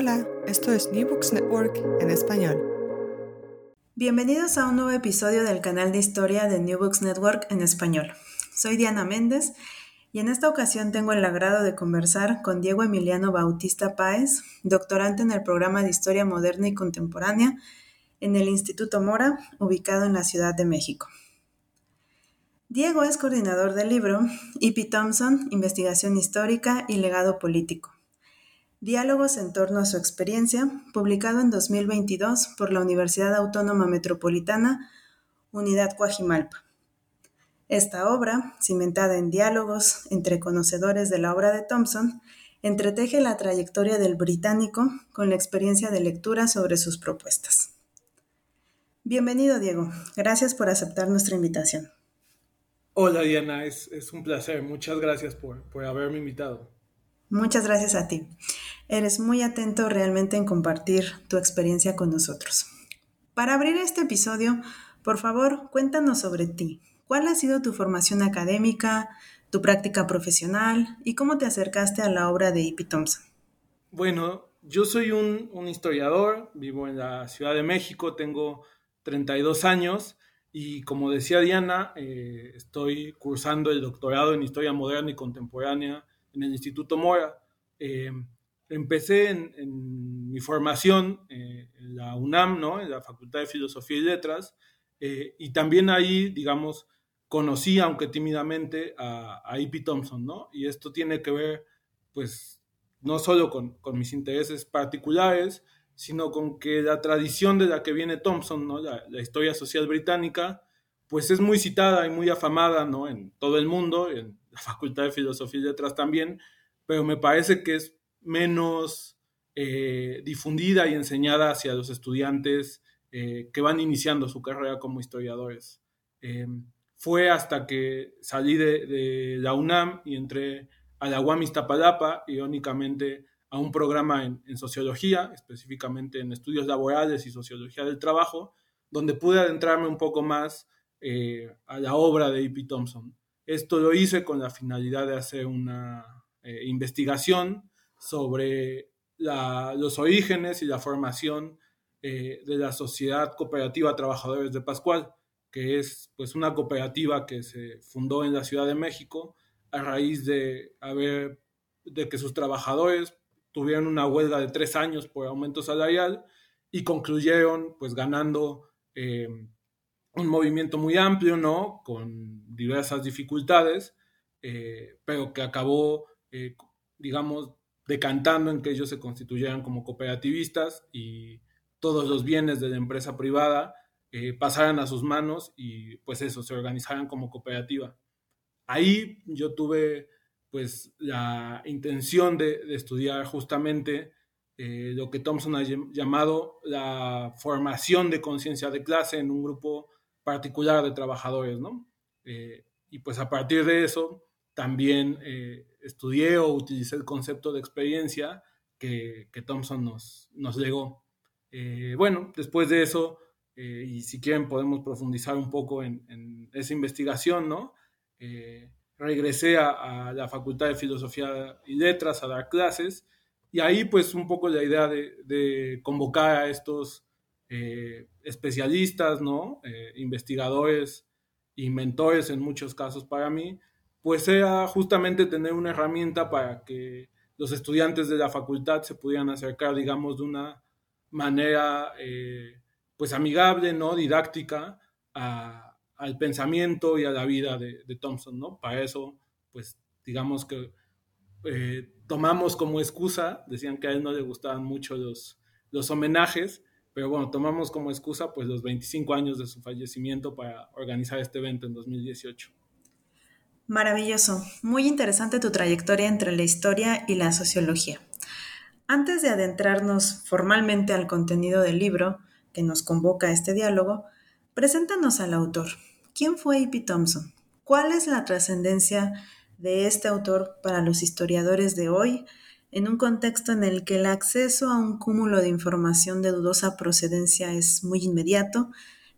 Hola, esto es New Books Network en español. Bienvenidos a un nuevo episodio del canal de historia de New Books Network en español. Soy Diana Méndez y en esta ocasión tengo el agrado de conversar con Diego Emiliano Bautista Páez, doctorante en el programa de Historia Moderna y Contemporánea en el Instituto Mora, ubicado en la Ciudad de México. Diego es coordinador del libro E.P. Thompson, Investigación Histórica y Legado Político. Diálogos en torno a su experiencia, publicado en 2022 por la Universidad Autónoma Metropolitana, Unidad Coajimalpa. Esta obra, cimentada en diálogos entre conocedores de la obra de Thompson, entreteje la trayectoria del británico con la experiencia de lectura sobre sus propuestas. Bienvenido, Diego. Gracias por aceptar nuestra invitación. Hola, Diana. Es, un placer. Muchas gracias por, por haberme invitado. Muchas gracias a ti. Eres muy atento realmente en compartir tu experiencia con nosotros. Para abrir este episodio, por favor, cuéntanos sobre ti. ¿Cuál ha sido tu formación académica, tu práctica profesional y cómo te acercaste a la obra de E.P. Thompson? Bueno, yo soy un, historiador, vivo en la Ciudad de México, tengo 32 años y como decía Diana, eh, estoy cursando el doctorado en Historia Moderna y Contemporánea en el Instituto Mora. Eh, empecé en, mi formación eh, en la UNAM, ¿no? en la Facultad de Filosofía y Letras, y también ahí, digamos, conocí, aunque tímidamente, a, a E.P. Thompson, ¿no? Y esto tiene que ver, pues, no solo con, mis intereses particulares, sino con que la tradición de la que viene Thompson, ¿no? La, historia social británica, pues es muy citada y muy afamada, ¿no? En todo el mundo, en la Facultad de Filosofía y Letras también, pero me parece que es menos eh, difundida y enseñada hacia los estudiantes eh, que van iniciando su carrera como historiadores. Eh, fue hasta que salí de, la UNAM y entré a la UAM Iztapalapa, irónicamente a un programa en, sociología, específicamente en estudios laborales y sociología del trabajo, donde pude adentrarme un poco más eh, a la obra de E.P. Thompson. Esto lo hice con la finalidad de hacer una eh, investigación sobre los orígenes y la formación eh, de la Sociedad Cooperativa Trabajadores de Pascual que es pues una cooperativa que se fundó en la Ciudad de México a raíz de haber de que sus trabajadores tuvieron una huelga de tres años por aumento salarial y concluyeron pues ganando eh, un movimiento muy amplio, ¿no? Con diversas dificultades, eh, pero que acabó, eh, digamos, decantando en que ellos se constituyeran como cooperativistas y todos los bienes de la empresa privada eh, pasaran a sus manos y pues eso, se organizaran como cooperativa. Ahí yo tuve pues la intención de, estudiar justamente lo que Thompson ha llamado la formación de conciencia de clase en un grupo particular de trabajadores, ¿no? Eh, y pues a partir de eso también estudié o utilicé el concepto de experiencia que, que Thompson nos, nos legó. bueno, después de eso eh, y si quieren podemos profundizar un poco en, esa investigación, ¿no? Eh, regresé a, la Facultad de Filosofía y Letras a dar clases y ahí pues un poco la idea de, convocar a estos eh, especialistas, ¿no? investigadores y mentores en muchos casos para mí, pues era justamente tener una herramienta para que los estudiantes de la facultad se pudieran acercar, digamos, de una manera pues amigable, ¿no? Didáctica al pensamiento y a la vida de, Thompson, ¿no? Para eso, pues digamos que eh, tomamos como excusa, decían que a él no le gustaban mucho los, los homenajes, pero bueno, tomamos como excusa pues los 25 años de su fallecimiento para organizar este evento en 2018. Maravilloso, muy interesante tu trayectoria entre la historia y la sociología. Antes de adentrarnos formalmente al contenido del libro que nos convoca a este diálogo, preséntanos al autor. ¿Quién fue E.P. Thompson? ¿Cuál es la trascendencia de este autor para los historiadores de hoy en un contexto en el que el acceso a un cúmulo de información de dudosa procedencia es muy inmediato,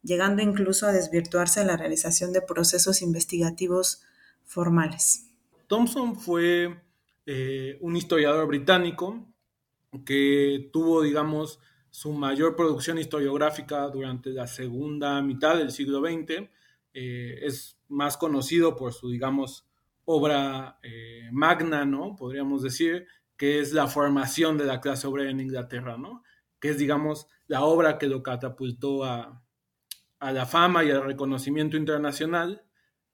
llegando incluso a desvirtuarse la realización de procesos investigativos formales? Thompson fue eh, un historiador británico que tuvo, digamos, su mayor producción historiográfica durante la segunda mitad del siglo XX. Eh, es más conocido por su, digamos, obra eh, magna, ¿no? Podríamos decir, que es la formación de la clase obrera en Inglaterra, ¿no? Que es, digamos, la obra que lo catapultó a, la fama y al reconocimiento internacional.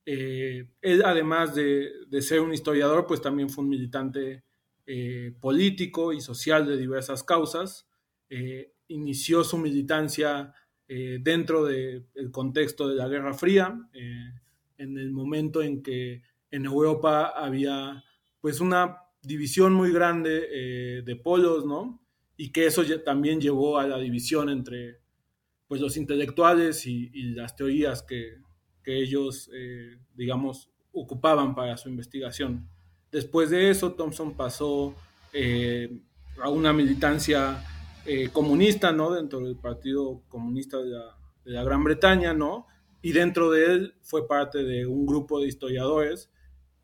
Eh, él, además de, de, ser un historiador, pues también fue un militante eh, político y social de diversas causas. Eh, inició su militancia eh, dentro del contexto de la Guerra Fría, en el momento en que en Europa había pues una división muy grande de polos, ¿no? Y que eso también llevó a la división entre pues los intelectuales y, las teorías que, que ellos, digamos, ocupaban para su investigación. Después de eso, Thompson pasó eh, a una militancia eh, comunista, ¿no? Dentro del Partido Comunista de la, Gran Bretaña, ¿no? Y dentro de él fue parte de un grupo de historiadores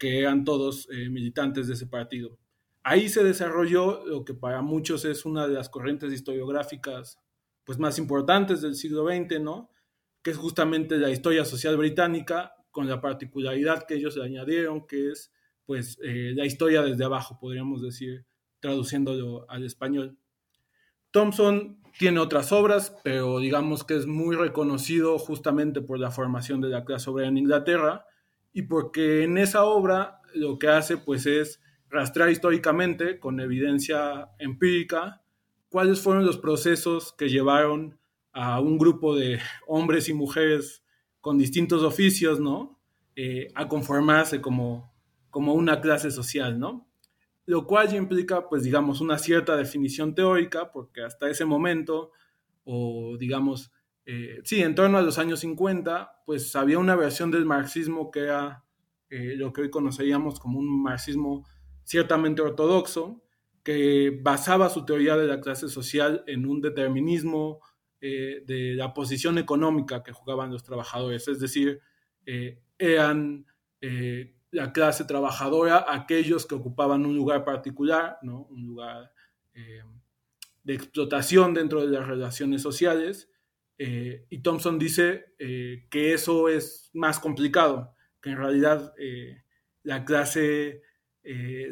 que eran todos eh, militantes de ese partido. Ahí se desarrolló lo que para muchos es una de las corrientes historiográficas pues, más importantes del siglo XX, ¿no? que es justamente la historia social británica, con la particularidad que ellos le añadieron, que es pues eh, la historia desde abajo, podríamos decir, traduciéndolo al español. Thompson tiene otras obras, pero digamos que es muy reconocido justamente por la formación de la clase obrera en Inglaterra y porque en esa obra lo que hace pues es rastrear históricamente con evidencia empírica cuáles fueron los procesos que llevaron a un grupo de hombres y mujeres con distintos oficios, ¿no? Eh, a conformarse como como una clase social, ¿no? Lo cual implica, pues, digamos, una cierta definición teórica, porque hasta ese momento, o digamos, eh, sí, en torno a los años 50, pues había una versión del marxismo que era eh, lo que hoy conoceríamos como un marxismo ciertamente ortodoxo, que basaba su teoría de la clase social en un determinismo eh, de la posición económica que jugaban los trabajadores, es decir, eran la clase trabajadora, aquellos que ocupaban un lugar particular, ¿no? un lugar de explotación dentro de las relaciones sociales. Eh, y Thompson dice eh, que eso es más complicado, que en realidad la clase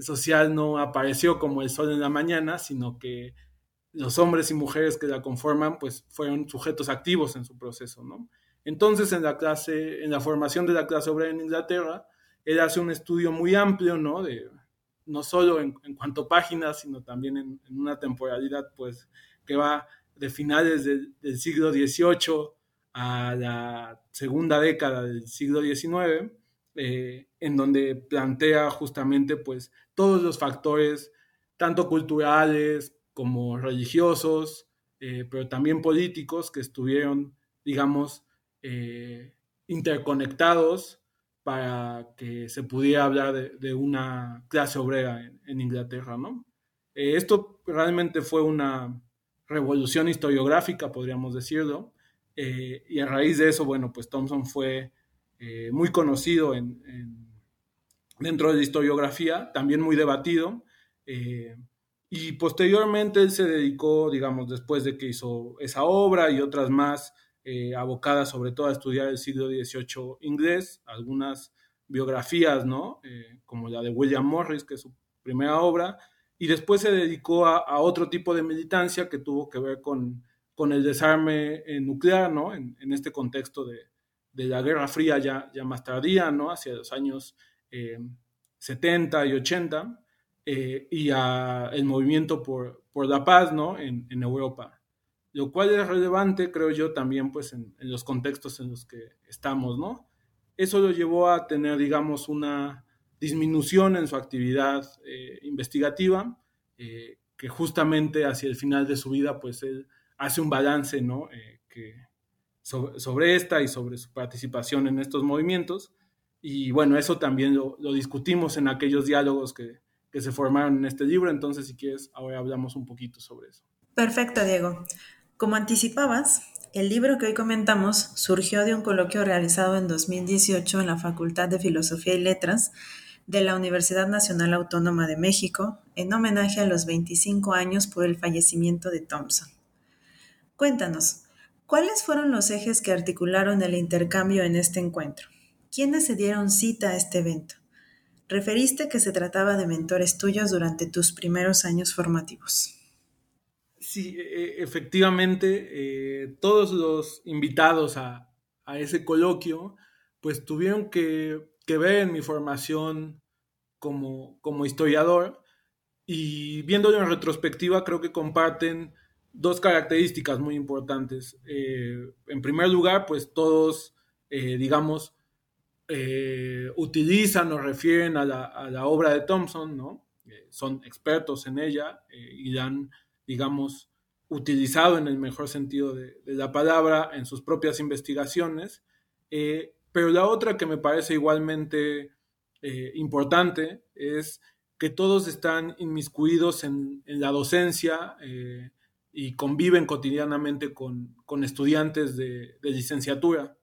social no apareció como el sol en la mañana, sino que los hombres y mujeres que la conforman pues fueron sujetos activos en su proceso. Entonces en la clase, en la formación de la clase obrera en Inglaterra, él hace un estudio muy amplio, ¿no? No solo en, cuanto a páginas, sino también en, una temporalidad, pues, que va de finales del, siglo XVIII a la segunda década del siglo XIX, eh, en donde plantea justamente, pues, todos los factores, tanto culturales como religiosos, eh, pero también políticos, que estuvieron, digamos, eh, interconectados para que se pudiera hablar de, una clase obrera en, Inglaterra, ¿no? Esto realmente fue una revolución historiográfica, podríamos decirlo, eh, y a raíz de eso, bueno, pues Thompson fue eh, muy conocido dentro de la historiografía, también muy debatido, y posteriormente él se dedicó, digamos, después de que hizo esa obra y otras más, eh, abocada sobre todo a estudiar el siglo XVIII inglés, algunas biografías, ¿no? Eh, como la de William Morris, que es su primera obra, y después se dedicó a, otro tipo de militancia que tuvo que ver con, con el desarme eh, nuclear, ¿no? En, este contexto de, de, la Guerra Fría ya, ya más tardía, ¿no? Hacia los años 70 y 80, y a el movimiento por, por la paz, ¿no? En, en Europa lo cual es relevante, creo yo, también pues en, los contextos en los que estamos, ¿no? Eso lo llevó a tener, digamos, una disminución en su actividad eh, investigativa, eh, que justamente hacia el final de su vida, pues él hace un balance, ¿no? Eh, sobre, esta y sobre su participación en estos movimientos. Y bueno, eso también lo, discutimos en aquellos diálogos que, que se formaron en este libro, entonces si quieres, ahora hablamos un poquito sobre eso. Perfecto, Diego. Como anticipabas, el libro que hoy comentamos surgió de un coloquio realizado en 2018 en la Facultad de Filosofía y Letras de la Universidad Nacional Autónoma de México en homenaje a los 25 años por el fallecimiento de Thompson. Cuéntanos, ¿cuáles fueron los ejes que articularon el intercambio en este encuentro? ¿Quiénes se dieron cita a este evento? Referiste que se trataba de mentores tuyos durante tus primeros años formativos. Sí, e, e, efectivamente, eh, todos los invitados a, ese coloquio, pues tuvieron que, ver en mi formación como, como, historiador y viéndolo en retrospectiva creo que comparten dos características muy importantes. Eh, en primer lugar, pues todos, eh, digamos, utilizan o refieren a la, a la, obra de Thompson, ¿no? son expertos en ella y dan digamos, utilizado en el mejor sentido de, la palabra en sus propias investigaciones. Eh, pero la otra que me parece igualmente eh, importante es que todos están inmiscuidos en, la docencia eh, y conviven cotidianamente con, estudiantes de, licenciatura.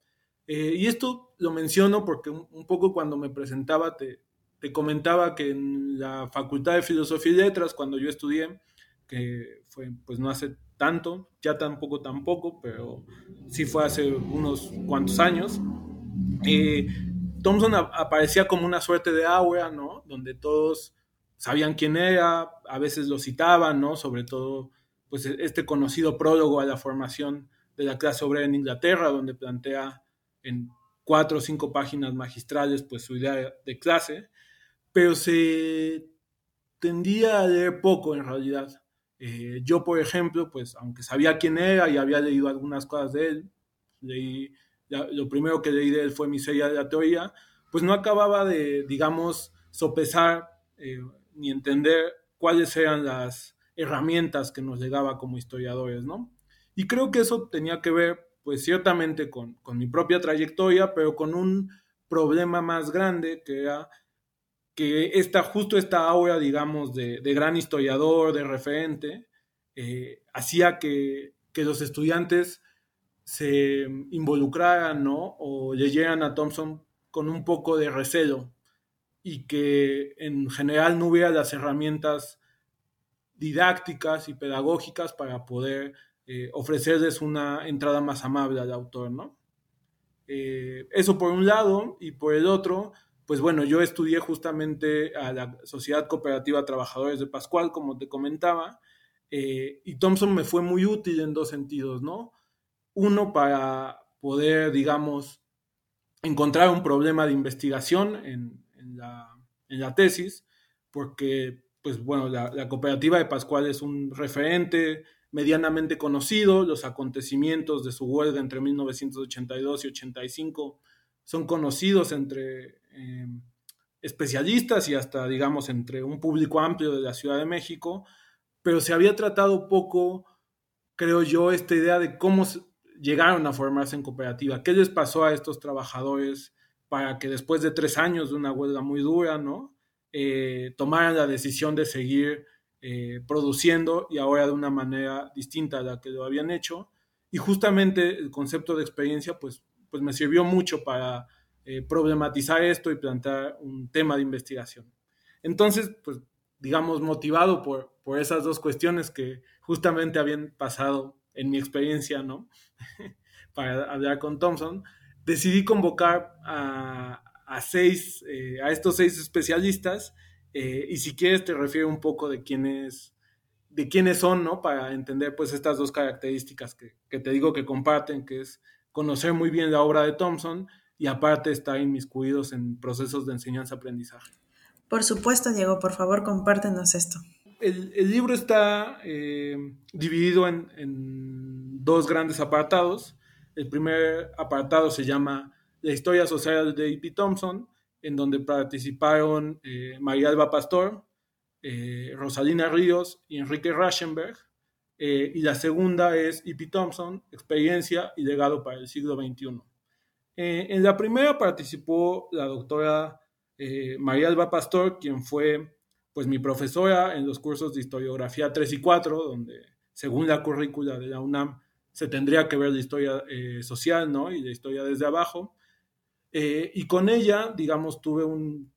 y esto lo menciono porque un, poco cuando me presentaba te, te, comentaba que en la Facultad de Filosofía y Letras, cuando yo estudié, que fue pues no hace tanto, ya tampoco tampoco, pero sí fue hace unos cuantos años. Eh, Thompson aparecía como una suerte de aura, ¿no? Donde todos sabían quién era, a veces lo citaban, ¿no? Sobre todo, pues este conocido prólogo a la formación de la clase obrera en Inglaterra, donde plantea en cuatro o cinco páginas magistrales, pues su idea de clase, pero se tendía a leer poco en realidad. Eh, yo, por ejemplo, pues aunque sabía quién era y había leído algunas cosas de él, leí, lo primero que leí de él fue Miseria de la Teoría, pues no acababa de, digamos, sopesar eh, ni entender cuáles eran las herramientas que nos legaba como historiadores, ¿no? Y creo que eso tenía que ver, pues ciertamente con, con mi propia trayectoria, pero con un problema más grande que era que esta, justo esta aura, digamos, de, gran historiador, de referente, eh, hacía que, los estudiantes se involucraran, ¿no? O leyeran a Thompson con un poco de recelo y que en general no hubiera las herramientas didácticas y pedagógicas para poder eh, ofrecerles una entrada más amable al autor, ¿no? Eh, eso por un lado, y por el otro, pues bueno, yo estudié justamente a la Sociedad Cooperativa Trabajadores de Pascual, como te comentaba, eh, y Thompson me fue muy útil en dos sentidos, ¿no? Uno, para poder, digamos, encontrar un problema de investigación en, la, tesis, porque, pues bueno, la, cooperativa de Pascual es un referente medianamente conocido, los acontecimientos de su huelga entre 1982 y 85 son conocidos entre Em, especialistas y hasta, digamos, entre un público amplio de la Ciudad de México, pero se había tratado poco, creo yo, esta idea de cómo llegaron a formarse en cooperativa, qué les pasó a estos trabajadores para que después de tres años de una huelga muy dura, ¿no? Eh, tomaran la decisión de seguir eh, produciendo y ahora de una manera distinta a la que lo habían hecho. Y justamente el concepto de experiencia, pues, pues me sirvió mucho para eh, problematizar esto y plantear un tema de investigación. Entonces, pues, digamos, motivado por, por esas dos cuestiones que justamente habían pasado en mi experiencia, ¿no? Para hablar con Thompson, decidí convocar a, seis, eh, a estos seis especialistas, eh, y si quieres te refiero un poco de quiénes, de quiénes son, ¿no? Para entender, pues, estas dos características que, que te digo que comparten, que es conocer muy bien la obra de Thompson, y aparte estar inmiscuidos en procesos de enseñanza-aprendizaje. Por supuesto, Diego, por favor, compártenos esto. El, libro está eh, dividido en, dos grandes apartados. El primer apartado se llama La historia social de E.P. Thompson, en donde participaron eh, María Alba Pastor, eh, Rosalina Ríos y Enrique Raschenberg. Y la segunda es E.P. Thompson, Experiencia y Legado para el siglo XXI. en la primera participó la doctora María Alba Pastor, quien fue pues mi profesora en los cursos de historiografía 3 y 4, donde según la currícula de la UNAM se tendría que ver la historia social, ¿no? Y la historia desde abajo. y con ella, digamos, tuve un,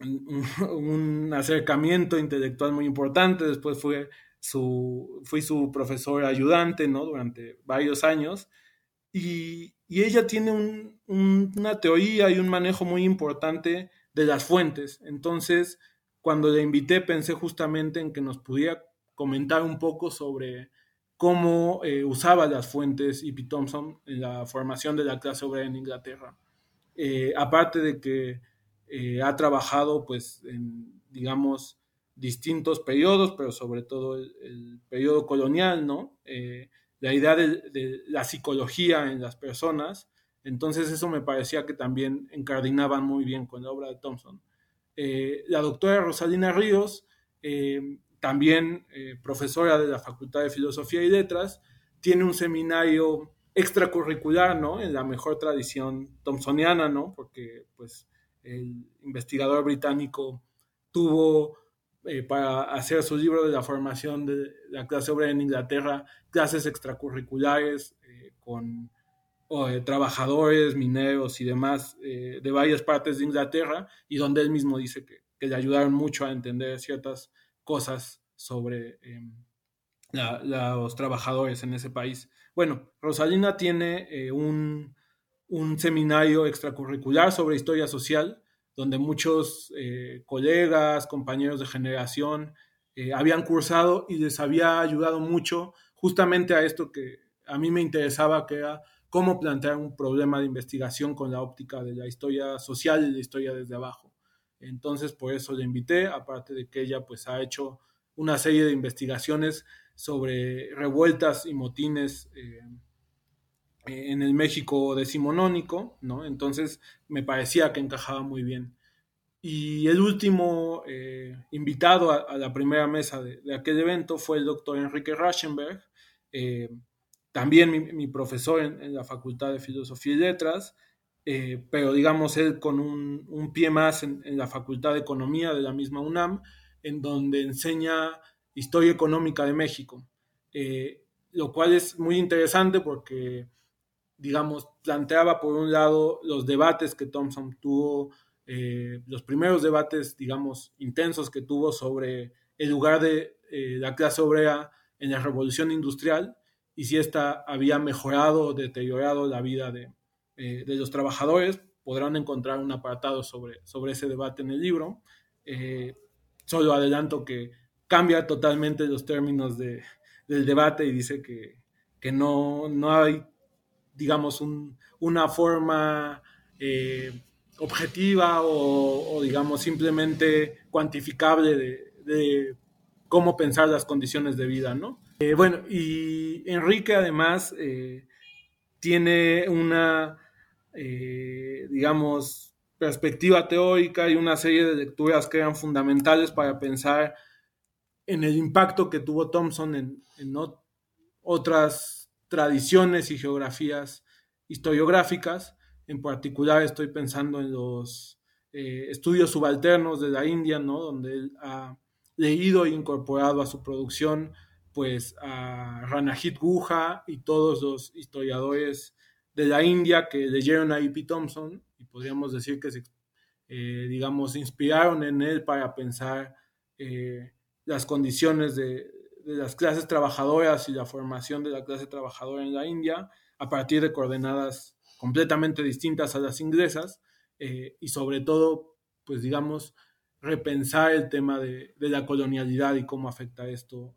un, acercamiento intelectual muy importante. Después fue su, fui su profesor ayudante, ¿no? Durante varios años. Y, ella tiene una teoría y un manejo muy importante de las fuentes. Entonces, cuando le invité, pensé justamente en que nos pudiera comentar un poco sobre cómo eh, usaba las fuentes E.P. Thompson en la formación de la clase obrera en Inglaterra. Eh, aparte de que eh, ha trabajado pues en, digamos, distintos periodos, pero sobre todo el, periodo colonial, ¿no? La idea de, la psicología en las personas, entonces eso me parecía que también encardinaban muy bien con la obra de Thompson. Eh, la doctora Rosalina Ríos, también profesora de la Facultad de Filosofía y Letras, tiene un seminario extracurricular, ¿no? En la mejor tradición thompsoniana, ¿no? Porque, pues, el investigador británico tuvo eh, para hacer su libro de la formación de la clase obrera en Inglaterra, clases extracurriculares eh, con eh, trabajadores, mineros y demás de varias partes de Inglaterra, y donde él mismo dice que, le ayudaron mucho a entender ciertas cosas sobre em, los trabajadores en ese país. Bueno, Rosalina tiene un un seminario extracurricular sobre historia social, donde muchos eh, colegas, compañeros de generación eh, habían cursado y les había ayudado mucho justamente a esto que a mí me interesaba, que era cómo plantear un problema de investigación con la óptica de la historia social y la historia desde abajo. Entonces, por eso le invité, aparte de que ella pues ha hecho una serie de investigaciones sobre revueltas y motines eh, en el México decimonónico, ¿no? Entonces me parecía que encajaba muy bien. Y el último eh, invitado a, la primera mesa de, aquel evento fue el doctor Enrique Raschenberg, eh, también mi, profesor en, la Facultad de Filosofía y Letras, eh, pero digamos él con un, pie más en, la Facultad de Economía de la misma UNAM, en donde enseña Historia Económica de México, lo cual es muy interesante porque digamos, planteaba por un lado los debates que Thompson tuvo, eh, los primeros debates, digamos, intensos que tuvo sobre el lugar de eh, la clase obrera en la revolución industrial y si ésta había mejorado o deteriorado la vida de, eh, de, los trabajadores. Podrán encontrar un apartado sobre, sobre ese debate en el libro. solo adelanto que cambia totalmente los términos de, del debate y dice que, que no, no hay digamos, una forma eh, objetiva o, digamos, simplemente cuantificable de, cómo pensar las condiciones de vida, ¿no? Eh, bueno, y Enrique además eh, tiene una, digamos, perspectiva teórica y una serie de lecturas que eran fundamentales para pensar en el impacto que tuvo Thompson en, otras tradiciones y geografías historiográficas. En particular estoy pensando en los eh, estudios subalternos de la India, ¿no? donde él ha leído e incorporado a su producción pues a Ranajit Guha y todos los historiadores de la India que leyeron a E.P. Thompson y podríamos decir que se, eh, digamos, inspiraron en él para pensar eh, las condiciones de, de las clases trabajadoras y la formación de la clase trabajadora en la India a partir de coordenadas completamente distintas a las inglesas eh, y sobre todo, pues digamos, repensar el tema de, la colonialidad y cómo afecta esto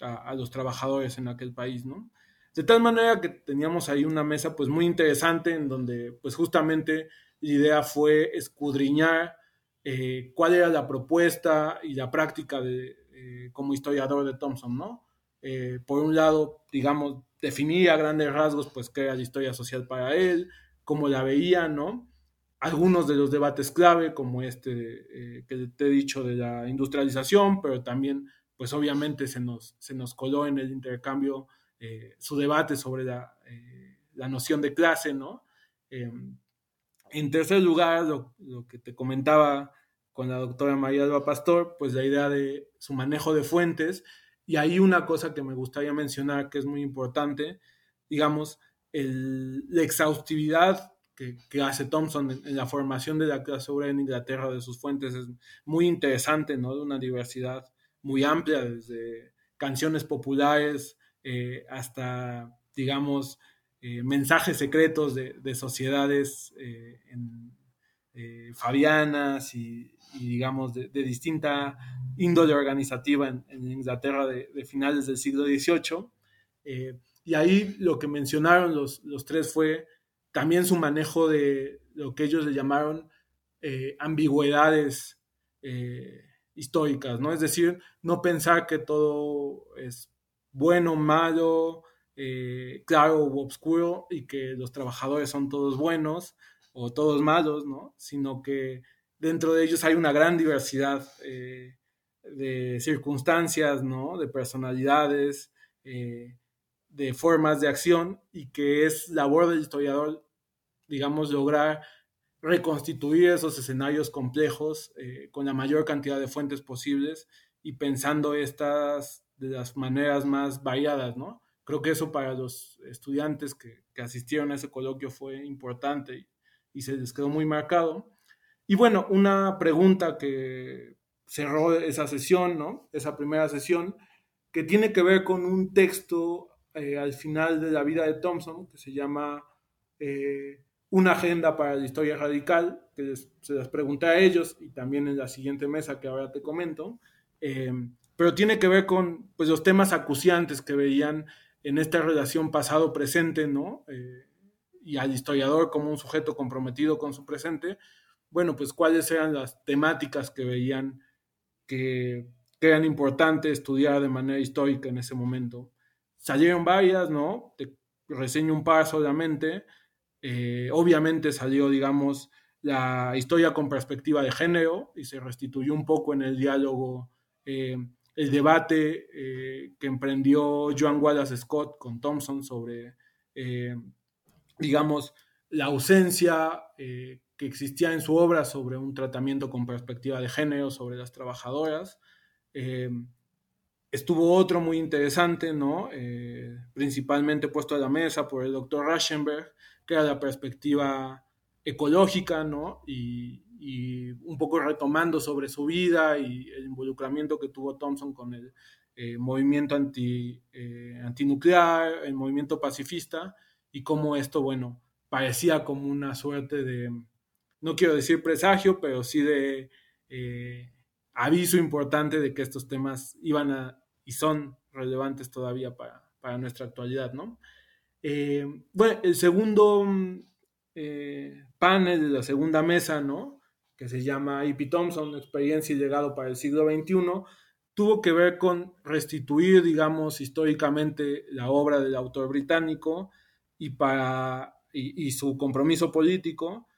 a, los trabajadores en aquel país, ¿no? De tal manera que teníamos ahí una mesa pues muy interesante en donde pues justamente la idea fue escudriñar eh, cuál era la propuesta y la práctica de, eh, como historiador de Thompson, ¿no? Eh, por un lado, digamos, definía a grandes rasgos, pues, qué era la historia social para él, cómo la veía, ¿no? algunos de los debates clave, como este que te he dicho de la industrialización, pero también, pues obviamente se nos, se nos coló en el intercambio eh, su debate sobre la, eh, la, noción de clase, ¿no? en tercer lugar, lo, que te comentaba con la doctora María Alba Pastor, pues la idea de su manejo de fuentes, y ahí una cosa que me gustaría mencionar que es muy importante, digamos, la exhaustividad que, hace Thompson en, la formación de la clase obrera en Inglaterra de sus fuentes es muy interesante, ¿no? De una diversidad muy amplia, desde canciones populares eh, hasta, digamos, eh, mensajes secretos de, sociedades eh, fabianas y, digamos, de, distinta índole organizativa en, Inglaterra de, finales del siglo XVIII. y ahí lo que mencionaron los, los tres fue también su manejo de lo que ellos le llamaron ambigüedades históricas, ¿no? Es decir, no pensar que todo es bueno, malo, eh, claro u obscuro y que los trabajadores son todos buenos o todos malos, ¿no? Sino que dentro de ellos hay una gran diversidad de circunstancias, ¿no? De personalidades, de formas de acción y que es labor del historiador, digamos, lograr reconstituir esos escenarios complejos eh, con la mayor cantidad de fuentes posibles y pensando estas de las maneras más variadas, ¿no? Creo que eso para los estudiantes que, asistieron a ese coloquio fue importante y, y, se les quedó muy marcado. Y bueno, una pregunta que cerró esa sesión, ¿no? Esa primera sesión, que tiene que ver con un texto eh, al final de la vida de Thompson, que se llama eh, Una agenda para la historia radical, que se las pregunté a ellos y también en la siguiente mesa que ahora te comento, eh, pero tiene que ver con pues, los temas acuciantes que veían en esta relación pasado-presente, ¿no? y al historiador como un sujeto comprometido con su presente, bueno, pues cuáles eran las temáticas que veían que, que eran importantes estudiar de manera histórica en ese momento salieron varias, ¿no? Te reseño un par solamente. Eh, obviamente salió, digamos, la historia con perspectiva de género y se restituyó un poco en el diálogo eh, el debate eh, que emprendió Joan Wallace Scott con Thompson sobre, digamos, la ausencia que existía en su obra sobre un tratamiento con perspectiva de género sobre las trabajadoras. Estuvo otro muy interesante, ¿no? Principalmente puesto a la mesa por el doctor Raschenberg, que era la perspectiva ecológica, ¿no? Y, un poco retomando sobre su vida y el involucramiento que tuvo Thompson con el eh, movimiento anti, eh, antinuclear, el movimiento pacifista, y cómo esto, bueno, parecía como una suerte de, no quiero decir presagio, pero sí de aviso importante de que estos temas iban a y son relevantes todavía para, nuestra actualidad, ¿no? Eh, bueno, el segundo eh, panel de la segunda mesa, ¿no? Que se llama E.P. Thompson, Experiencia y Legado para el siglo XXI, tuvo que ver con restituir, digamos, históricamente la obra del autor británico y, para, y, su compromiso político.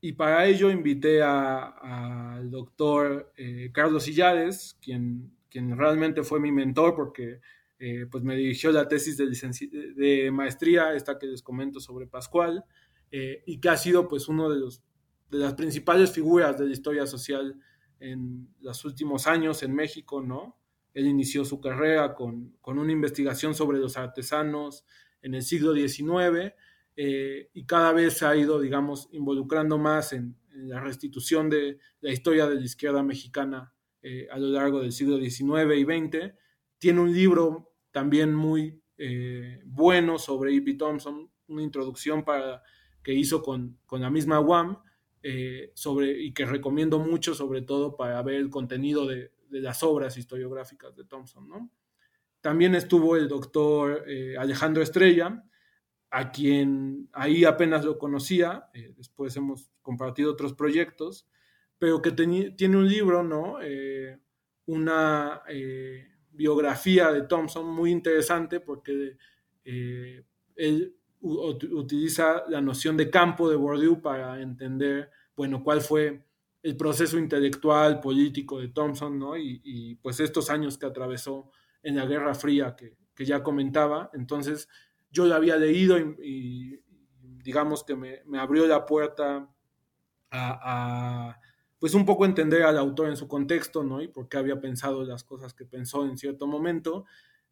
Y para ello invité al doctor eh, Carlos Illares, quien quien realmente fue mi mentor porque eh, pues me dirigió la tesis de, maestría, esta que les comento sobre Pascual, eh, y que ha sido pues uno de, los, de las principales figuras de la historia social en los últimos años en México, ¿no? Él inició su carrera con, con una investigación sobre los artesanos en el siglo XIX eh, y cada vez se ha ido, digamos, involucrando más en, en la restitución de la historia de la izquierda mexicana a lo largo del siglo XIX y XX. Tiene un libro también muy eh, bueno sobre E.P. Thompson, una introducción para, que hizo con, con la misma WAM, eh, sobre, y que recomiendo mucho, sobre todo para ver el contenido de, de las obras historiográficas de Thompson. ¿no? También estuvo el doctor Alejandro Estrella, a quien ahí apenas lo conocía, después hemos compartido otros proyectos, pero que tiene un libro, ¿no? Eh, una eh, biografía de Thompson muy interesante porque eh, él utiliza la noción de campo de Bourdieu para entender, bueno, cuál fue el proceso intelectual, político de Thompson, ¿no? Y, pues estos años que atravesó en la Guerra Fría que, ya comentaba. Entonces, yo lo había leído y, digamos que me, abrió la puerta a, pues un poco entender al autor en su contexto, ¿no? Y por qué había pensado las cosas que pensó en cierto momento.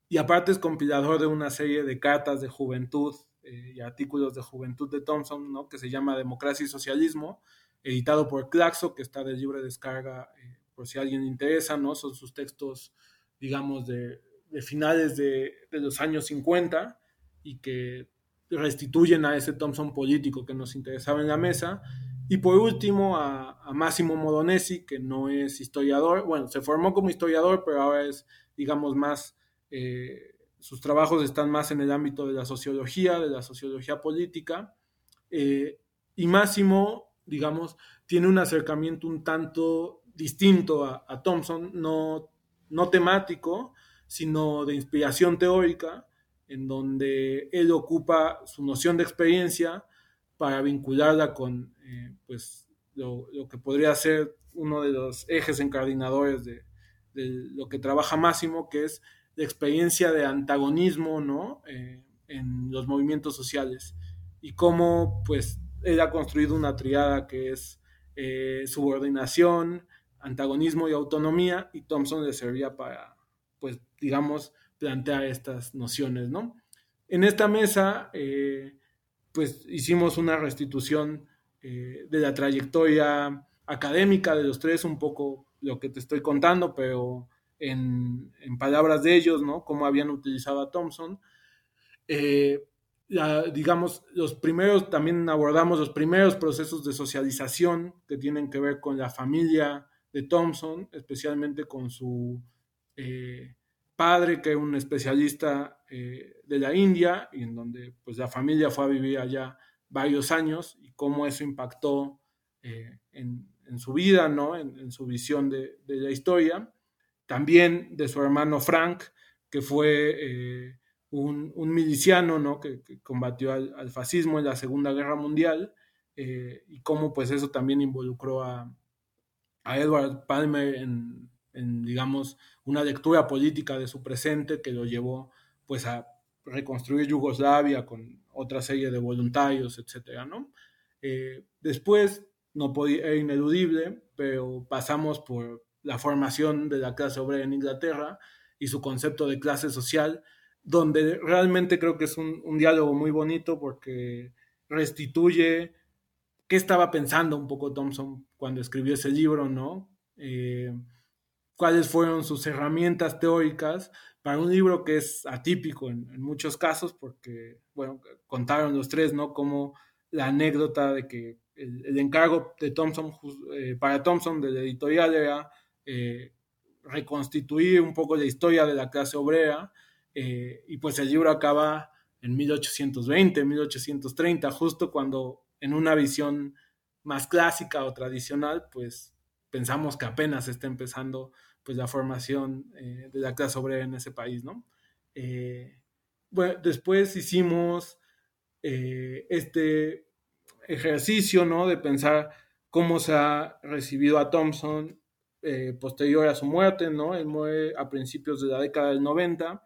Y aparte es compilador de una serie de cartas de juventud eh, y artículos de juventud de Thompson, ¿no? Que se llama Democracia y Socialismo, editado por Claxo, que está de libre descarga eh, por si a alguien le interesa, ¿no? Son sus textos, digamos, de, finales de, los años 50 y que restituyen a ese Thompson político que nos interesaba en la mesa. Y por último, a, Máximo Modonesi, que no es historiador, bueno, se formó como historiador, pero ahora es, digamos, más, eh, sus trabajos están más en el ámbito de la sociología, de la sociología política. Eh, y Máximo digamos, tiene un acercamiento un tanto distinto a, Thompson, no, no temático, sino de inspiración teórica, en donde él ocupa su noción de experiencia para vincularla con eh, pues, lo, que podría ser uno de los ejes encardinadores de, lo que trabaja Máximo, que es la experiencia de antagonismo ¿no? Eh, en los movimientos sociales y cómo pues él ha construido una triada que es eh, subordinación, antagonismo y autonomía, y Thompson le servía para, pues, digamos, plantear estas nociones, ¿no? En esta mesa, pues, hicimos una restitución eh, de la trayectoria académica de los tres, un poco lo que te estoy contando, pero en, palabras de ellos, ¿no? Cómo habían utilizado a Thompson digamos, los primeros, también abordamos los primeros procesos de socialización que tienen que ver con la familia de Thompson, especialmente con su eh, padre, que es un especialista eh, de la India, y en donde pues la familia fue a vivir allá varios años, y cómo eso impactó eh, en, su vida, ¿no? en, su visión de, la historia. También de su hermano Frank, que fue un, miliciano ¿no? que, combatió al, fascismo en la Segunda Guerra Mundial eh, y cómo pues eso también involucró a, Edward Palmer en, digamos, una lectura política de su presente que lo llevó pues a reconstruir Yugoslavia con otra serie de voluntarios, etcétera, ¿no? Eh, después, no podía, era ineludible, pero pasamos por la formación de la clase obrera en Inglaterra y su concepto de clase social, donde realmente creo que es un, diálogo muy bonito porque restituye qué estaba pensando un poco Thompson cuando escribió ese libro, ¿no? Eh, cuáles fueron sus herramientas teóricas para un libro que es atípico en, muchos casos, porque, bueno, contaron los tres, ¿no? Como la anécdota de que el, encargo de Thompson, eh, para Thompson del editorial era eh, reconstituir un poco la historia de la clase obrera eh, y pues el libro acaba en 1820, 1830, justo cuando en una visión más clásica o tradicional, pues pensamos que apenas está empezando pues la formación eh, de la clase obrera en ese país, ¿no? Eh, bueno, después hicimos este ejercicio, ¿no? De pensar cómo se ha recibido a Thompson posterior a su muerte, ¿no? Él muere a principios de la década del 90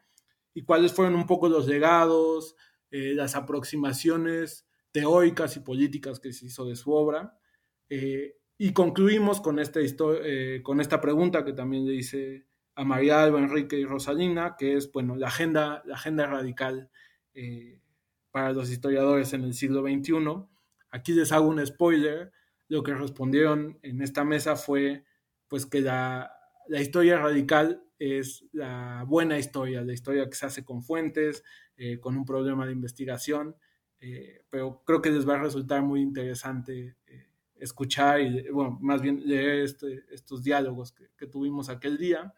y cuáles fueron un poco los legados, eh, las aproximaciones teóricas y políticas que se hizo de su obra. Eh, y concluimos con esta, eh, con esta pregunta que también le hice a María Alba, Enrique y Rosalina, que es, bueno, la agenda, la agenda radical para los historiadores en el siglo XXI. Aquí les hago un spoiler. Lo que respondieron en esta mesa fue, pues, que la, la historia radical es la buena historia, la historia que se hace con fuentes, eh, con un problema de investigación, eh, pero creo que les va a resultar muy interesante eh, escuchar y, bueno, más bien leer este, estos diálogos que, tuvimos aquel día.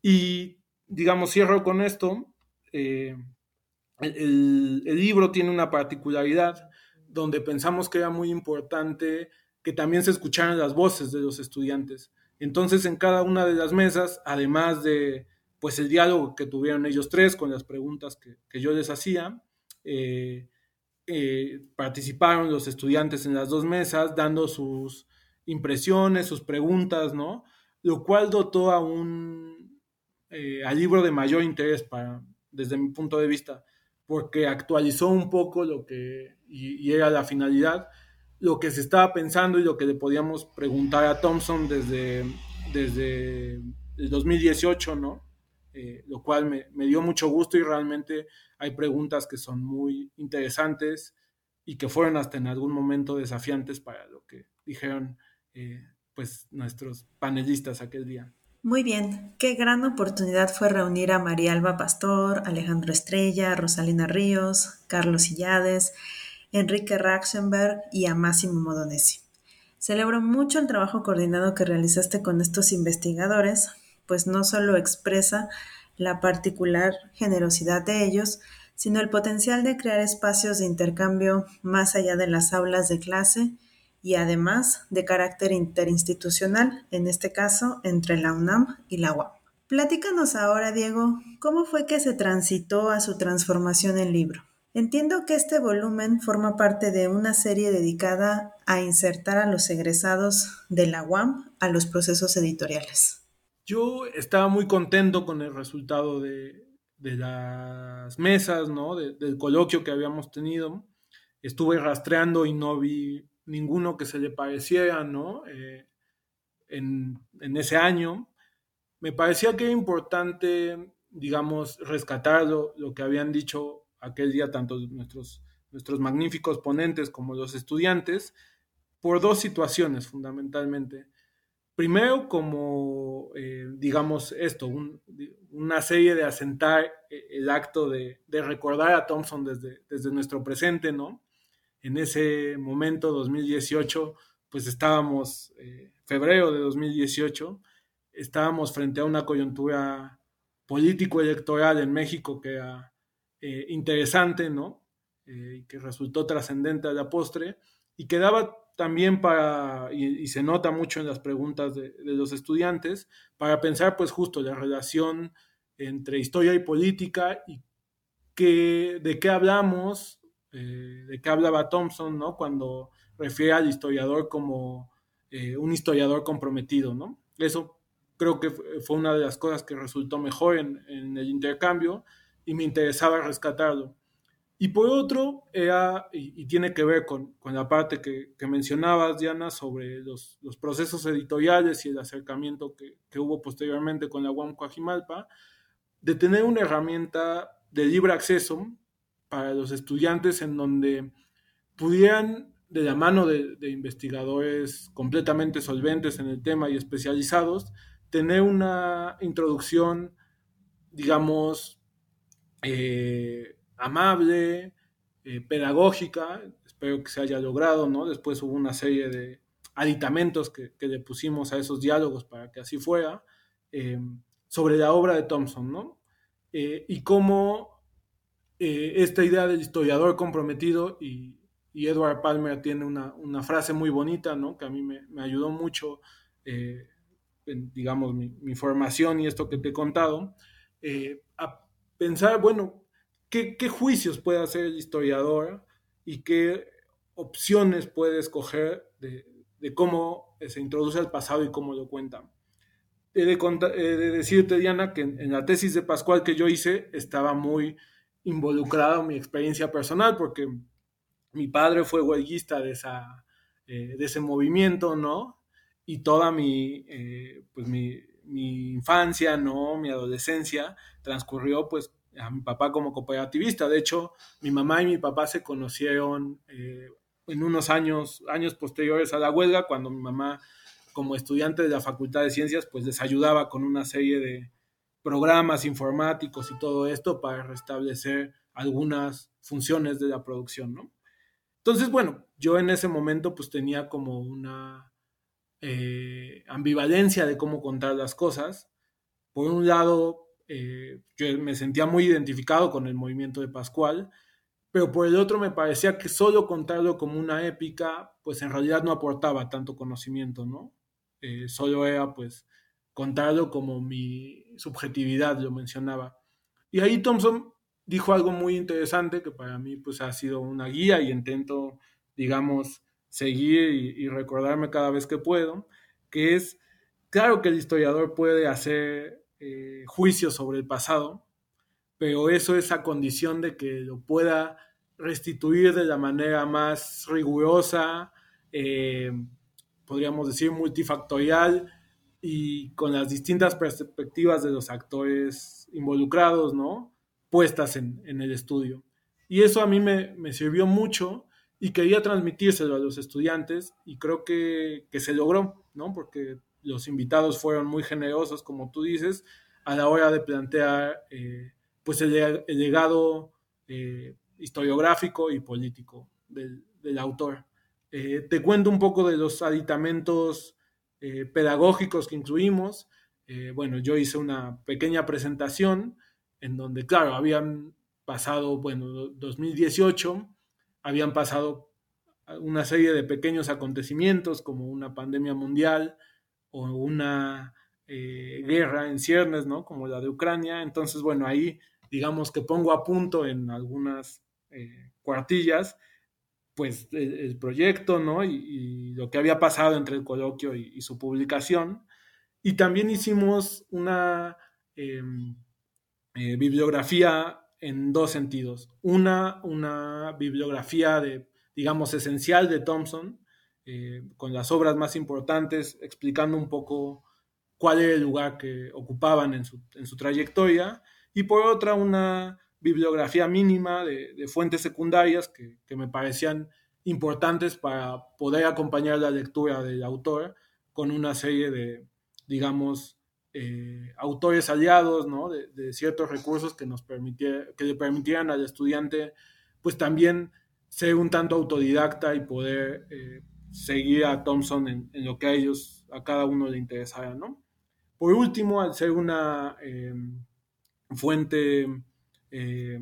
Y, digamos, cierro con esto. El, el libro tiene una particularidad donde pensamos que era muy importante que también se escucharan las voces de los estudiantes entonces, en cada una de las mesas, además de pues el diálogo que tuvieron ellos tres con las preguntas que, yo les hacía, eh, eh, participaron los estudiantes en las dos mesas, dando sus impresiones, sus preguntas, ¿no? Lo cual dotó a un eh, al libro de mayor interés para, desde mi punto de vista, porque actualizó un poco lo que, y, era la finalidad, lo que se estaba pensando y lo que le podíamos preguntar a Thompson desde, desde el 2018, ¿no? Eh, lo cual me, dio mucho gusto y realmente hay preguntas que son muy interesantes y que fueron hasta en algún momento desafiantes para lo que dijeron eh, pues nuestros panelistas aquel día. Muy bien, qué gran oportunidad fue reunir a María Alba Pastor, Alejandro Estrella, Rosalina Ríos, Carlos Illades, Enrique Raxenberg y a Máximo Modonesi. Celebro mucho el trabajo coordinado que realizaste con estos investigadores, pues no solo expresa la particular generosidad de ellos, sino el potencial de crear espacios de intercambio más allá de las aulas de clase y además de carácter interinstitucional, en este caso entre la UNAM y la UAM. Platícanos ahora, Diego, cómo fue que se transitó a su transformación en libro. Entiendo que este volumen forma parte de una serie dedicada a insertar a los egresados de la UAM a los procesos editoriales. Yo estaba muy contento con el resultado de, las mesas, ¿no? del coloquio que habíamos tenido. Estuve rastreando y no vi ninguno que se le pareciera, ¿no? Eh, en, ese año. Me parecía que era importante, digamos, rescatar lo, que habían dicho aquel día tanto nuestros, nuestros magníficos ponentes como los estudiantes, por dos situaciones fundamentalmente. Primero, como, eh, digamos, esto, una serie de asentar eh, el acto de, de, recordar a Thompson desde, desde nuestro presente, ¿no? en ese momento, 2018, pues estábamos, eh, febrero de 2018, estábamos frente a una coyuntura político-electoral en México que era eh, interesante, ¿no? Eh, que resultó trascendente a la postre y que daba también para, y, se nota mucho en las preguntas de, los estudiantes, para pensar pues justo la relación entre historia y política y que, de qué hablamos eh, de qué hablaba Thompson, ¿no? Cuando refiere al historiador como eh, un historiador comprometido, ¿no? Eso creo que fue una de las cosas que resultó mejor en, el intercambio y me interesaba rescatarlo. Y por otro, y, tiene que ver con, la parte que, mencionabas, Diana, sobre los, procesos editoriales y el acercamiento que, hubo posteriormente con la UAM Coajimalpa, de tener una herramienta de libre acceso para los estudiantes en donde pudieran, de la mano de, investigadores completamente solventes en el tema y especializados, tener una introducción, digamos, eh, amable, eh, pedagógica, espero que se haya logrado, ¿no? Después hubo una serie de aditamentos que, le pusimos a esos diálogos para que así fuera, eh, sobre la obra de Thompson, ¿no? y cómo eh, esta idea del historiador comprometido y, Edward Palmer tiene una, frase muy bonita, ¿no? Que a mí me, ayudó mucho, eh, en, digamos, mi, formación y esto que te he contado, eh, a pensar, bueno, ¿qué, juicios puede hacer el historiador y qué opciones puede escoger de, cómo se introduce el pasado y cómo lo cuenta. He de, decirte, Diana, que en, la tesis de Pascual que yo hice estaba muy involucrado mi experiencia personal, porque mi padre fue huelguista de, esa, eh, de ese movimiento, ¿no? Y toda mi, eh, pues mi, infancia, ¿no? Mi adolescencia transcurrió, pues, a mi papá como cooperativista. De hecho, mi mamá y mi papá se conocieron eh, en unos años, años posteriores a la huelga, cuando mi mamá, como estudiante de la Facultad de Ciencias, pues les ayudaba con una serie de, programas informáticos y todo esto para restablecer algunas funciones de la producción, ¿no? Entonces, bueno, yo en ese momento pues tenía como una eh, ambivalencia de cómo contar las cosas. Por un lado, eh, yo me sentía muy identificado con el movimiento de Pascual, pero por el otro me parecía que solo contarlo como una épica, pues en realidad no aportaba tanto conocimiento, ¿no? Eh, solo era pues contarlo como mi subjetividad, lo mencionaba. Y ahí Thompson dijo algo muy interesante que para mí pues ha sido una guía y intento, digamos, seguir y, recordarme cada vez que puedo, que es, claro que el historiador puede hacer eh, juicios sobre el pasado, pero eso es a condición de que lo pueda restituir de la manera más rigurosa, eh, podríamos decir multifactorial y con las distintas perspectivas de los actores involucrados, ¿no? Puestas en, el estudio. Y eso a mí me, sirvió mucho y quería transmitírselo a los estudiantes y creo que, se logró, ¿no? Porque los invitados fueron muy generosos, como tú dices, a la hora de plantear eh, pues el, legado eh, historiográfico y político del, autor. Eh, te cuento un poco de los aditamentos pedagógicos que incluimos. bueno, yo hice una pequeña presentación en donde, claro, habían pasado, bueno, 2018, habían pasado una serie de pequeños acontecimientos como una pandemia mundial o una guerra en ciernes, ¿no? Como la de Ucrania. Entonces, bueno, ahí digamos que pongo a punto en algunas eh, cuartillas, pues el, proyecto, ¿no? Y, lo que había pasado entre el coloquio y, su publicación. Y también hicimos una em, eh, bibliografía en dos sentidos. Una, una bibliografía de, digamos, esencial de Thompson, eh, con las obras más importantes, explicando un poco cuál era el lugar que ocupaban en su, en su trayectoria y por otra una bibliografía mínima de, fuentes secundarias que, me parecían importantes para poder acompañar la lectura del autor con una serie de, digamos, eh, autores aliados, ¿no? De, ciertos recursos que nos que le permitieran al estudiante, pues también ser un tanto autodidacta y poder eh, seguir a Thompson en, lo que a ellos, a cada uno le interesara, ¿no? Por último, al ser una eh, fuente eh,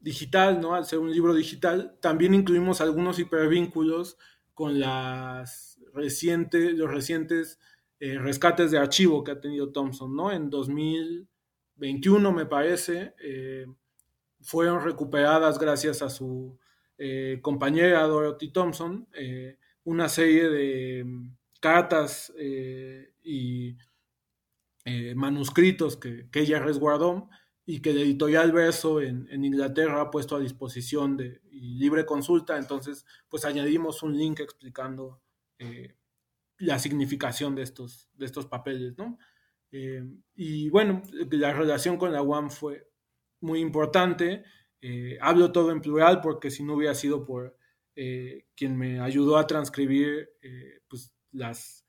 digital, ¿no? Al ser un libro digital, también incluimos algunos hipervínculos con las recientes, los recientes eh, rescates de archivo que ha tenido Thompson, ¿no? En 2021, me parece, eh, fueron recuperadas gracias a su compañera Dorothy Thompson una serie de mm, cartas y eh, manuscritos que, ella resguardó y que el editorial Verso en, Inglaterra ha puesto a disposición de libre consulta. Entonces, pues añadimos un link explicando eh, la significación de estos, de estos papeles, ¿no? Eh, y bueno, la relación con la UAM fue muy importante. hablo todo en plural porque si no hubiera sido por quien me ayudó a transcribir pues las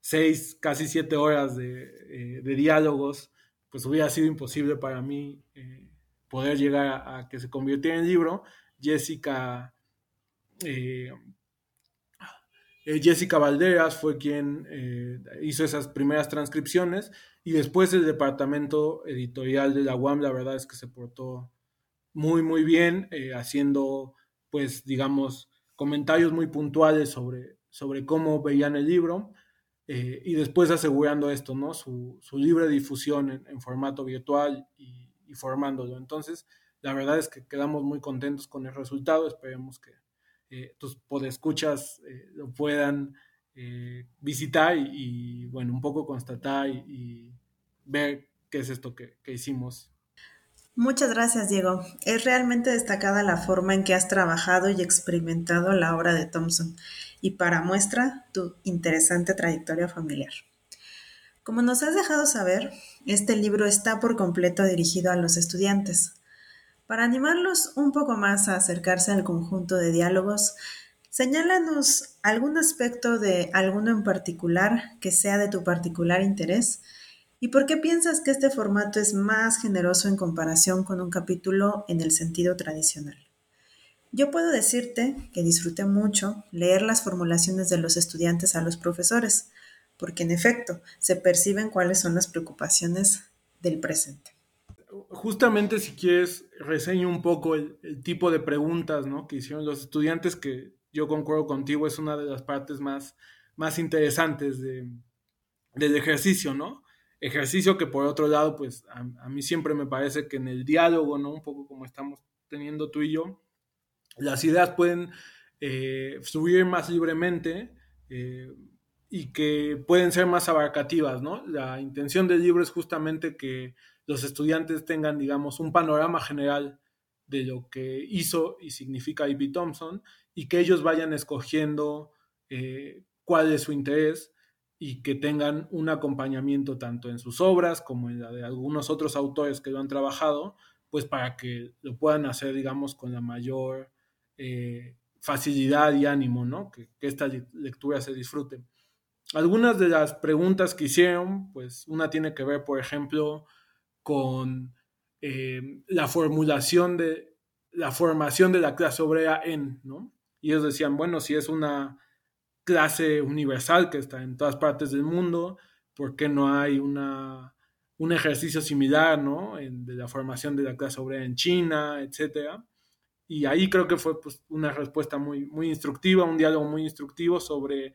seis, casi siete horas de, eh, diálogos, pues hubiera sido imposible para mí eh, poder llegar a, que se convirtiera en libro. Jessica, eh, Jessica Valderas fue quien hizo esas primeras transcripciones y después el departamento editorial de la UAM, la verdad es que se portó muy, muy bien, haciendo, pues, digamos, comentarios muy puntuales sobre, sobre cómo veían el libro eh, y después asegurando esto, ¿no? Su, libre difusión en, formato virtual y, formándolo. Entonces, la verdad es que quedamos muy contentos con el resultado. Esperemos que eh, tus podescuchas eh, lo puedan eh, visitar y, bueno, un poco constatar y, ver qué es esto que, que hicimos Muchas gracias, Diego. Es realmente destacada la forma en que has trabajado y experimentado la obra de Thompson y para muestra tu interesante trayectoria familiar. Como nos has dejado saber, este libro está por completo dirigido a los estudiantes. Para animarlos un poco más a acercarse al conjunto de diálogos, señálanos algún aspecto de alguno en particular que sea de tu particular interés y por qué piensas que este formato es más generoso en comparación con un capítulo en el sentido tradicional. Yo puedo decirte que disfruté mucho leer las formulaciones de los estudiantes a los profesores, porque en efecto se perciben cuáles son las preocupaciones del presente. Justamente si quieres, reseño un poco el, tipo de preguntas que hicieron los estudiantes, que yo concuerdo contigo, es una de las partes más, más interesantes del ejercicio, ¿no? Ejercicio que por otro lado, pues a, mí siempre me parece que en el diálogo, ¿no? Un poco como estamos teniendo tú y yo, las ideas pueden eh, fluir más libremente eh, y que pueden ser más abarcativas, ¿no? La intención del libro es justamente que los estudiantes tengan, digamos, un panorama general de lo que hizo y significa E.B. Thompson y que ellos vayan escogiendo eh, cuál es su interés y que tengan un acompañamiento tanto en sus obras como en la de algunos otros autores que lo han trabajado, pues para que lo puedan hacer, digamos, con la mayor eh, facilidad y ánimo, ¿no? Que, esta lectura se disfrute. Algunas de las preguntas que hicieron, pues una tiene que ver, por ejemplo, con eh, la formulación de la formación de la clase obrera en, ¿no? Y ellos decían, bueno, si es una clase universal que está en todas partes del mundo, ¿por qué no hay una, un ejercicio similar, ¿no? de la formación de la clase obrera en China, etcétera. Y ahí creo que fue pues, una respuesta muy, muy instructiva, un diálogo muy instructivo sobre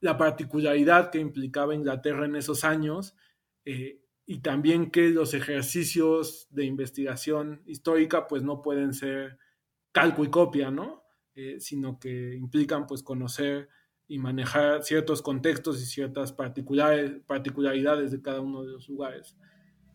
la particularidad que implicaba Inglaterra en esos años eh, y también que los ejercicios de investigación histórica pues no pueden ser calco y copia, ¿no? Eh, sino que implican pues conocer y manejar ciertos contextos y ciertas particularidades de cada uno de los lugares.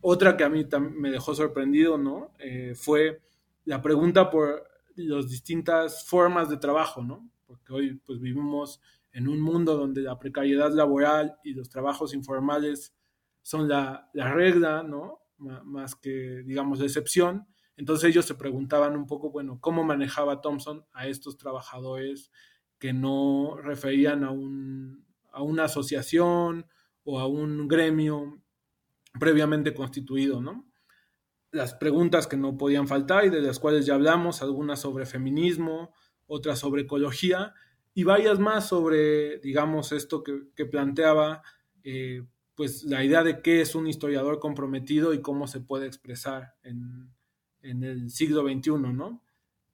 Otra que a mí me dejó sorprendido, ¿no? Eh, fue la pregunta por las distintas formas de trabajo, ¿no? Porque hoy pues vivimos en un mundo donde la precariedad laboral y los trabajos informales son la, regla, ¿no? más que, digamos, la excepción. Entonces ellos se preguntaban un poco, bueno, ¿cómo manejaba Thompson a estos trabajadores que no referían a, un, a una asociación o a un gremio previamente constituido, ¿no? Las preguntas que no podían faltar y de las cuales ya hablamos, algunas sobre feminismo, otras sobre ecología y varias más sobre, digamos, esto que, planteaba eh, pues la idea de qué es un historiador comprometido y cómo se puede expresar en, el siglo XXI, ¿no?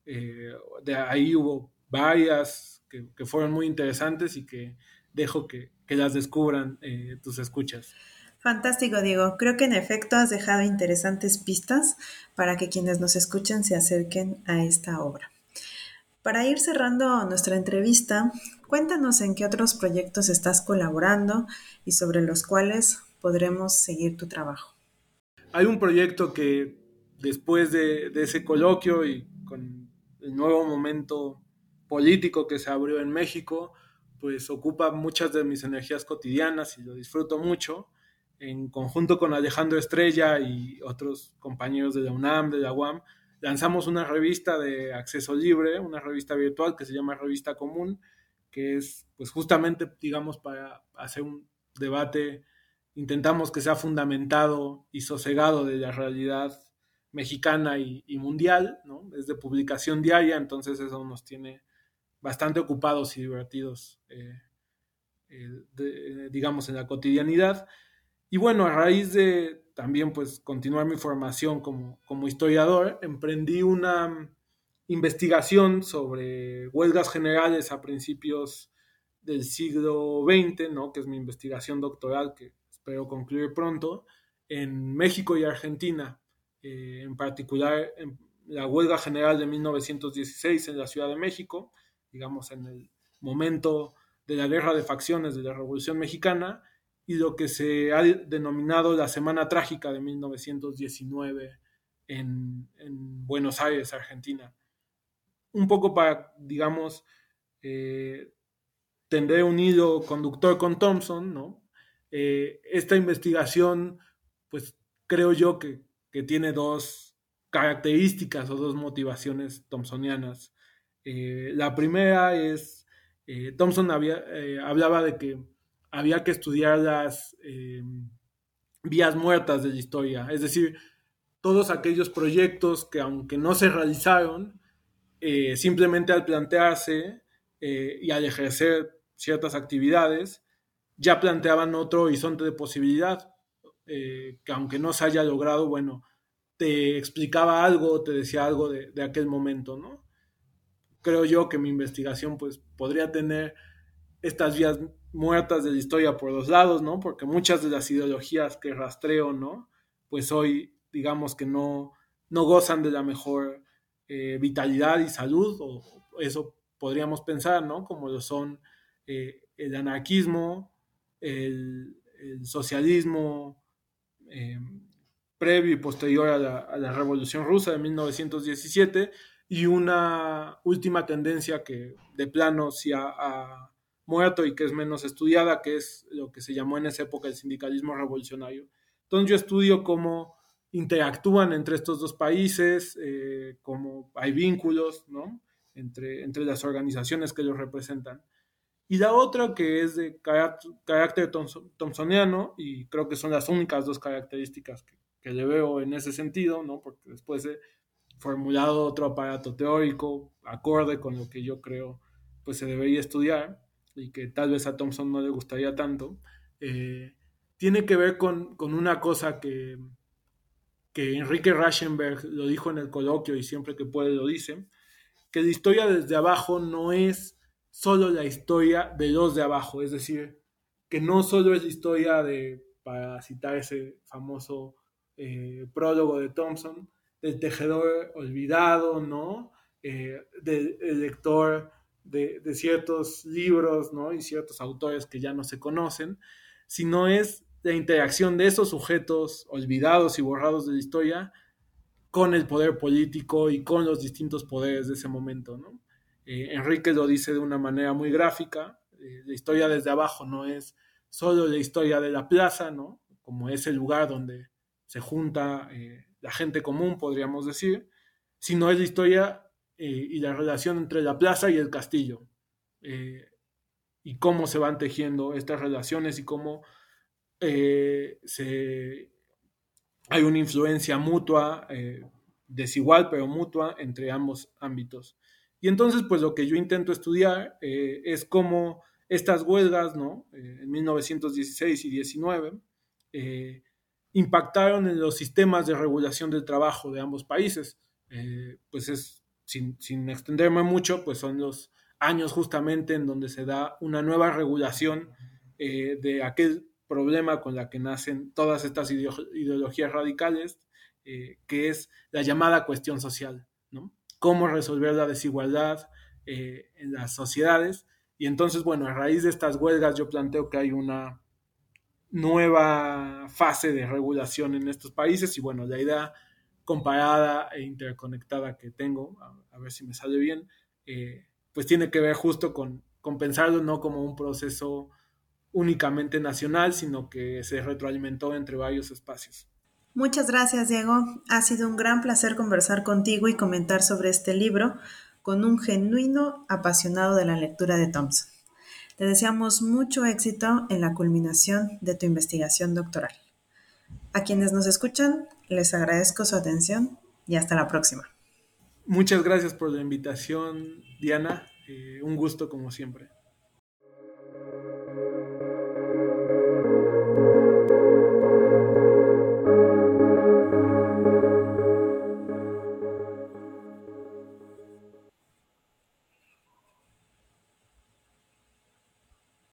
Eh, de ahí hubo varias que, fueron muy interesantes y que dejo que, las descubran eh, tus escuchas. Fantástico, Diego. Creo que en efecto has dejado interesantes pistas para que quienes nos escuchen se acerquen a esta obra. Para ir cerrando nuestra entrevista, Cuéntanos en qué otros proyectos estás colaborando y sobre los cuales podremos seguir tu trabajo. Hay un proyecto que después de, ese coloquio y con el nuevo momento político que se abrió en México, pues ocupa muchas de mis energías cotidianas y lo disfruto mucho. En conjunto con Alejandro Estrella y otros compañeros de la UNAM, de la UAM, lanzamos una revista de acceso libre, una revista virtual que se llama Revista Común, que es pues justamente, digamos, para hacer un debate, intentamos que sea fundamentado y sosegado de la realidad mexicana y, mundial, ¿no? Es de publicación diaria, entonces eso nos tiene bastante ocupados y divertidos, eh, eh, digamos, en la cotidianidad. Y bueno, a raíz de también pues continuar mi formación como, como historiador, emprendí una investigación sobre huelgas generales a principios del siglo XX, ¿no? que es mi investigación doctoral que espero concluir pronto, en México y Argentina, eh, en particular en la huelga general de 1916 en la Ciudad de México, digamos en el momento de la guerra de facciones de la Revolución Mexicana, y lo que se ha denominado la Semana Trágica de 1919 en, en Buenos Aires, Argentina un poco para, digamos, eh, tender un hilo conductor con Thompson, ¿no? Eh, esta investigación, pues creo yo que, tiene dos características o dos motivaciones thompsonianas. Eh, la primera es, Thompson había, hablaba de que había que estudiar las vías muertas de la historia, es decir, todos aquellos proyectos que aunque no se realizaron, eh, simplemente al plantearse eh, y al ejercer ciertas actividades, ya planteaban otro horizonte de posibilidad, eh, que aunque no se haya logrado, bueno, te explicaba algo, te decía algo de, aquel momento, ¿no? Creo yo que mi investigación pues podría tener estas vías muertas de la historia por dos lados, ¿no? Porque muchas de las ideologías que rastreo, ¿no? Pues hoy, digamos que no, no gozan de la mejor eh, vitalidad y salud, o eso podríamos pensar, ¿no? Como lo son eh, el anarquismo, el, socialismo eh, previo y posterior a la, Revolución Rusa de 1917 y una última tendencia que de plano sí ha, muerto y que es menos estudiada, que es lo que se llamó en esa época el sindicalismo revolucionario. Entonces yo estudio cómo interactúan entre estos dos países, eh, cómo hay vínculos ¿no? entre, entre las organizaciones que los representan. Y la otra que es de carácter, thomsoniano, y creo que son las únicas dos características que, que le veo en ese sentido, ¿no? porque después he formulado otro aparato teórico acorde con lo que yo creo pues se debería estudiar y que tal vez a Thompson no le gustaría tanto, eh, tiene que ver con, con una cosa que, que Enrique Raschenberg lo dijo en el coloquio y siempre que puede lo dice, que la historia desde abajo no es solo la historia de los de abajo, es decir, que no solo es la historia de, para citar ese famoso eh, prólogo de Thompson, del tejedor olvidado, ¿no? Eh, del lector de, ciertos libros, ¿no? Y ciertos autores que ya no se conocen, sino es la interacción de esos sujetos olvidados y borrados de la historia con el poder político y con los distintos poderes de ese momento, ¿no? Eh, Enrique lo dice de una manera muy gráfica, eh, la historia desde abajo no es solo la historia de la plaza, ¿no? Como es el lugar donde se junta la gente común, podríamos decir, sino es la historia eh, y la relación entre la plaza y el castillo, eh, y cómo se van tejiendo estas relaciones y cómo eh, hay una influencia mutua, desigual pero mutua entre ambos ámbitos. Y entonces, pues lo que yo intento estudiar es cómo estas huelgas, ¿no? en 1916 y 19, impactaron en los sistemas de regulación del trabajo de ambos países. Eh, pues es, sin, extenderme mucho, pues son los años justamente en donde se da una nueva regulación eh, de aquel problema con la que nacen todas estas ideologías radicales, eh, que es la llamada cuestión social, ¿no? Cómo resolver la desigualdad en las sociedades. Y entonces, bueno, a raíz de estas huelgas yo planteo que hay una nueva fase de regulación en estos países y bueno, la idea comparada e interconectada que tengo, a, ver si me sale bien, eh, pues tiene que ver justo con, con pensarlo no como un proceso únicamente nacional, sino que se retroalimentó entre varios espacios. Muchas gracias, Diego. Ha sido un gran placer conversar contigo y comentar sobre este libro con un genuino apasionado de la lectura de Thompson. Te deseamos mucho éxito en la culminación de tu investigación doctoral. A quienes nos escuchan, les agradezco su atención y hasta la próxima. Muchas gracias por la invitación, Diana. Eh, un gusto como siempre.